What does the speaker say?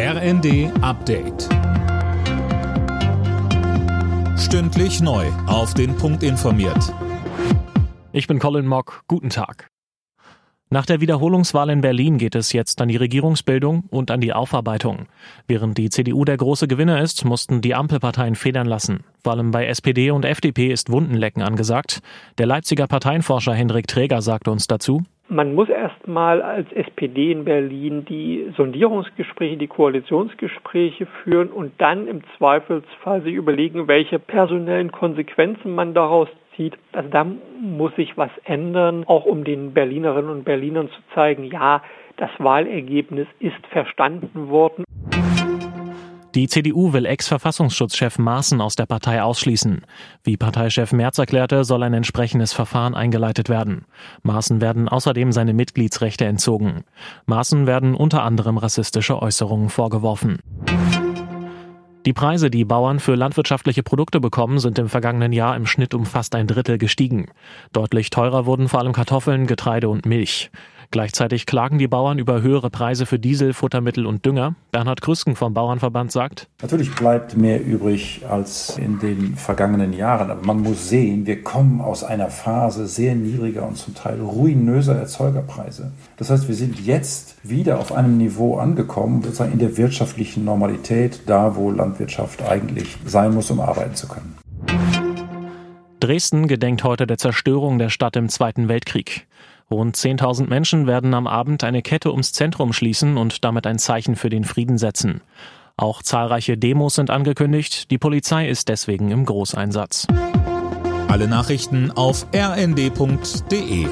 RND Update. Stündlich neu. Auf den Punkt informiert. Ich bin Colin Mock. Guten Tag. Nach der Wiederholungswahl in Berlin geht es jetzt an die Regierungsbildung und an die Aufarbeitung. Während die CDU der große Gewinner ist, mussten die Ampelparteien federn lassen. Vor allem bei SPD und FDP ist Wundenlecken angesagt. Der Leipziger Parteienforscher Hendrik Träger sagte uns dazu, man muss erstmal als SPD in Berlin die Sondierungsgespräche, die Koalitionsgespräche führen und dann im Zweifelsfall sich überlegen, welche personellen Konsequenzen man daraus zieht. Also da muss sich was ändern, auch um den Berlinerinnen und Berlinern zu zeigen, ja, das Wahlergebnis ist verstanden worden. Die CDU will Ex-Verfassungsschutzchef Maaßen aus der Partei ausschließen. Wie Parteichef Merz erklärte, soll ein entsprechendes Verfahren eingeleitet werden. Maaßen werden außerdem seine Mitgliedsrechte entzogen. Maaßen werden unter anderem rassistische Äußerungen vorgeworfen. Die Preise, die Bauern für landwirtschaftliche Produkte bekommen, sind im vergangenen Jahr im Schnitt um fast ein Drittel gestiegen. Deutlich teurer wurden vor allem Kartoffeln, Getreide und Milch. Gleichzeitig klagen die Bauern über höhere Preise für Diesel, Futtermittel und Dünger. Bernhard Krüsken vom Bauernverband sagt, Natürlich bleibt mehr übrig als in den vergangenen Jahren, aber man muss sehen, wir kommen aus einer Phase sehr niedriger und zum Teil ruinöser Erzeugerpreise. Das heißt, wir sind jetzt wieder auf einem Niveau angekommen, sozusagen in der wirtschaftlichen Normalität, da wo Landwirtschaft eigentlich sein muss, um arbeiten zu können. Dresden gedenkt heute der Zerstörung der Stadt im Zweiten Weltkrieg. Rund 10.000 Menschen werden am Abend eine Kette ums Zentrum schließen und damit ein Zeichen für den Frieden setzen. Auch zahlreiche Demos sind angekündigt. Die Polizei ist deswegen im Großeinsatz. Alle Nachrichten auf rnd.de